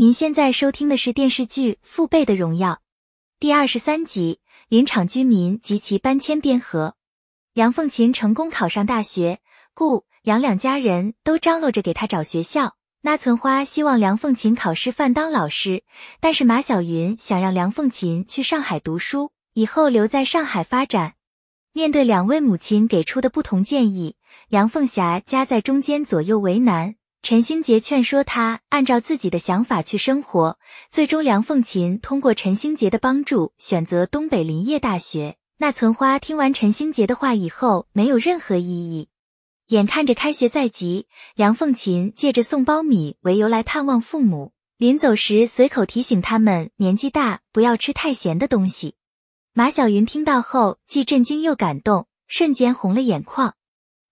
您现在收听的是电视剧《父辈的荣耀》第二十三集。林场居民及其搬迁边河，梁凤琴成功考上大学，顾杨两家人都张罗着给她找学校。那存花希望梁凤琴考师范当老师，但是马小云想让梁凤琴去上海读书，以后留在上海发展。面对两位母亲给出的不同建议，梁凤霞夹在中间，左右为难。陈星杰劝说他按照自己的想法去生活，最终梁凤琴通过陈星杰的帮助选择东北林业大学。那存花听完陈星杰的话以后，没有任何异议。眼看着开学在即，梁凤琴借着送苞米为由来探望父母，临走时随口提醒他们年纪大不要吃太咸的东西。马小云听到后，既震惊又感动，瞬间红了眼眶。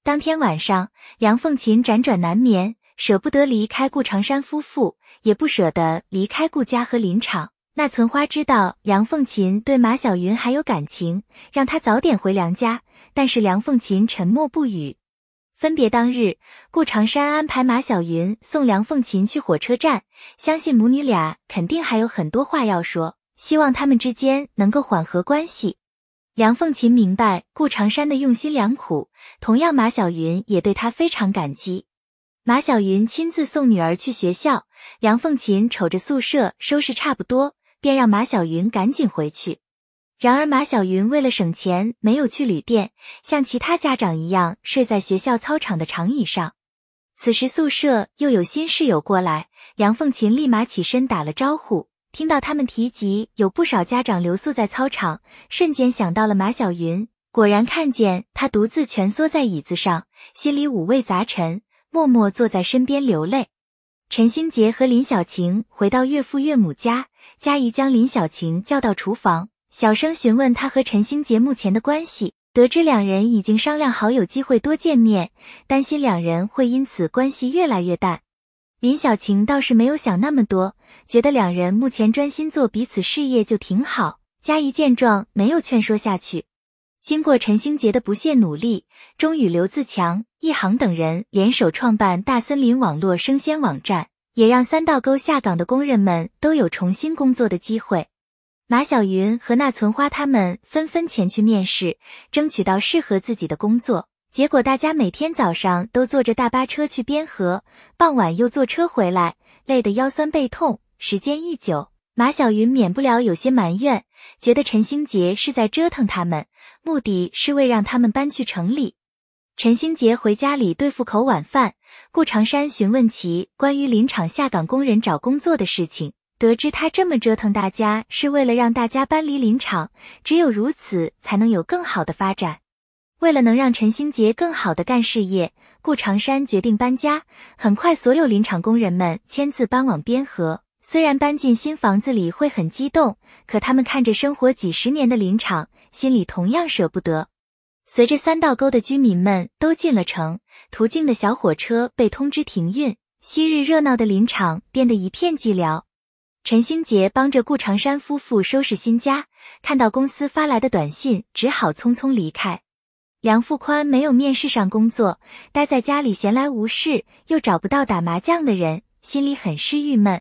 当天晚上，梁凤琴辗转难眠。舍不得离开顾长山夫妇，也不舍得离开顾家和林场。那存花知道梁凤琴对马小云还有感情，让她早点回娘家。但是梁凤琴沉默不语。分别当日，顾长山安排马小云送梁凤琴去火车站，相信母女俩肯定还有很多话要说，希望他们之间能够缓和关系。梁凤琴明白顾长山的用心良苦，同样马小云也对他非常感激。马小云亲自送女儿去学校，梁凤琴瞅着宿舍收拾差不多，便让马小云赶紧回去。然而马小云为了省钱，没有去旅店，像其他家长一样睡在学校操场的长椅上。此时宿舍又有新室友过来，梁凤琴立马起身打了招呼。听到他们提及有不少家长留宿在操场，瞬间想到了马小云，果然看见他独自蜷缩在椅子上，心里五味杂陈。默默坐在身边流泪。陈星杰和林小晴回到岳父岳母家，嘉怡将林小晴叫到厨房，小声询问他和陈星杰目前的关系。得知两人已经商量好有机会多见面，担心两人会因此关系越来越淡。林小晴倒是没有想那么多，觉得两人目前专心做彼此事业就挺好。嘉怡见状，没有劝说下去。经过陈星杰的不懈努力，终与刘自强、易航等人联手创办大森林网络生鲜网站，也让三道沟下岗的工人们都有重新工作的机会。马小云和那存花他们纷纷前去面试，争取到适合自己的工作。结果大家每天早上都坐着大巴车去边河，傍晚又坐车回来，累得腰酸背痛。时间一久，马小云免不了有些埋怨，觉得陈星杰是在折腾他们，目的是为让他们搬去城里。陈星杰回家里对付口晚饭，顾长山询问其关于林场下岗工人找工作的事情，得知他这么折腾大家，是为了让大家搬离林场，只有如此才能有更好的发展。为了能让陈星杰更好的干事业，顾长山决定搬家。很快，所有林场工人们签字搬往边河。虽然搬进新房子里会很激动，可他们看着生活几十年的林场，心里同样舍不得。随着三道沟的居民们都进了城，途经的小火车被通知停运，昔日热闹的林场变得一片寂寥。陈星杰帮着顾长山夫妇收拾新家，看到公司发来的短信，只好匆匆离开。梁富宽没有面试上工作，待在家里闲来无事，又找不到打麻将的人，心里很是郁闷。